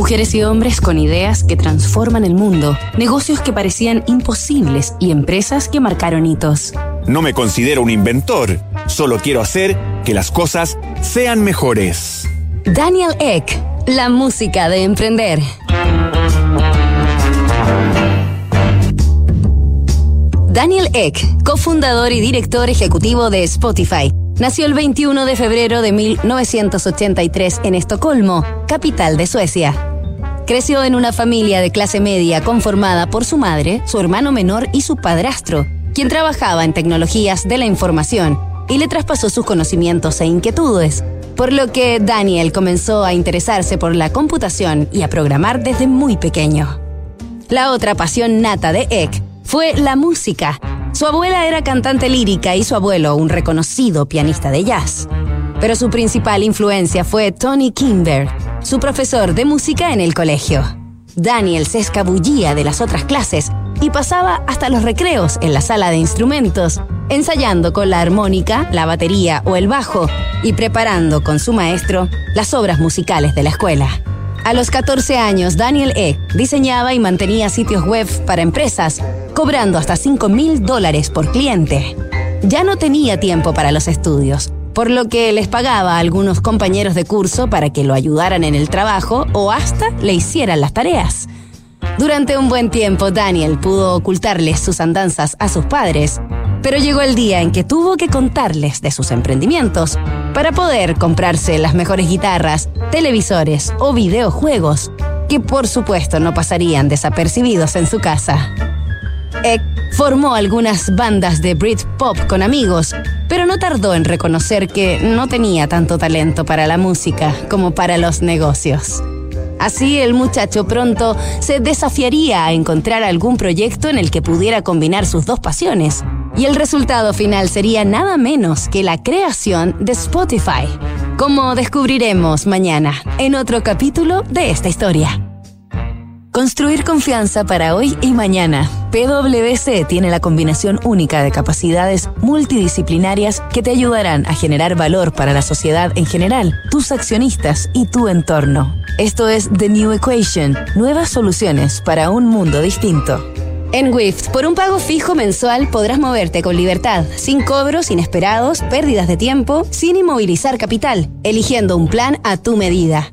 Mujeres y hombres con ideas que transforman el mundo, negocios que parecían imposibles y empresas que marcaron hitos. No me considero un inventor, solo quiero hacer que las cosas sean mejores. Daniel Eck, la música de emprender. Daniel Eck, cofundador y director ejecutivo de Spotify, nació el 21 de febrero de 1983 en Estocolmo, capital de Suecia. Creció en una familia de clase media conformada por su madre, su hermano menor y su padrastro, quien trabajaba en tecnologías de la información y le traspasó sus conocimientos e inquietudes, por lo que Daniel comenzó a interesarse por la computación y a programar desde muy pequeño. La otra pasión nata de Eck fue la música. Su abuela era cantante lírica y su abuelo un reconocido pianista de jazz. Pero su principal influencia fue Tony Kimber, su profesor de música en el colegio. Daniel se escabullía de las otras clases y pasaba hasta los recreos en la sala de instrumentos, ensayando con la armónica, la batería o el bajo y preparando con su maestro las obras musicales de la escuela. A los 14 años, Daniel E. diseñaba y mantenía sitios web para empresas, cobrando hasta 5 mil dólares por cliente. Ya no tenía tiempo para los estudios, por lo que les pagaba a algunos compañeros de curso para que lo ayudaran en el trabajo o hasta le hicieran las tareas. Durante un buen tiempo, Daniel pudo ocultarles sus andanzas a sus padres, pero llegó el día en que tuvo que contarles de sus emprendimientos para poder comprarse las mejores guitarras, televisores o videojuegos, que por supuesto no pasarían desapercibidos en su casa. Eck formó algunas bandas de Britpop con amigos, pero no tardó en reconocer que no tenía tanto talento para la música como para los negocios. Así el muchacho pronto se desafiaría a encontrar algún proyecto en el que pudiera combinar sus dos pasiones, y el resultado final sería nada menos que la creación de Spotify, como descubriremos mañana en otro capítulo de esta historia. Construir confianza para hoy y mañana. PwC tiene la combinación única de capacidades multidisciplinarias que te ayudarán a generar valor para la sociedad en general, tus accionistas y tu entorno. Esto es The New Equation, nuevas soluciones para un mundo distinto. En WIFT, por un pago fijo mensual podrás moverte con libertad, sin cobros inesperados, pérdidas de tiempo, sin inmovilizar capital, eligiendo un plan a tu medida.